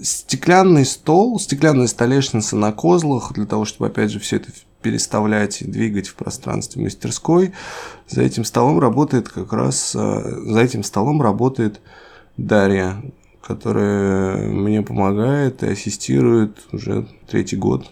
стеклянный стол, стеклянная столешница на козлах, для того, чтобы, опять же, все это переставлять и двигать в пространстве мастерской. За этим столом работает как раз, э, за этим столом работает Дарья, которая мне помогает и ассистирует уже третий год.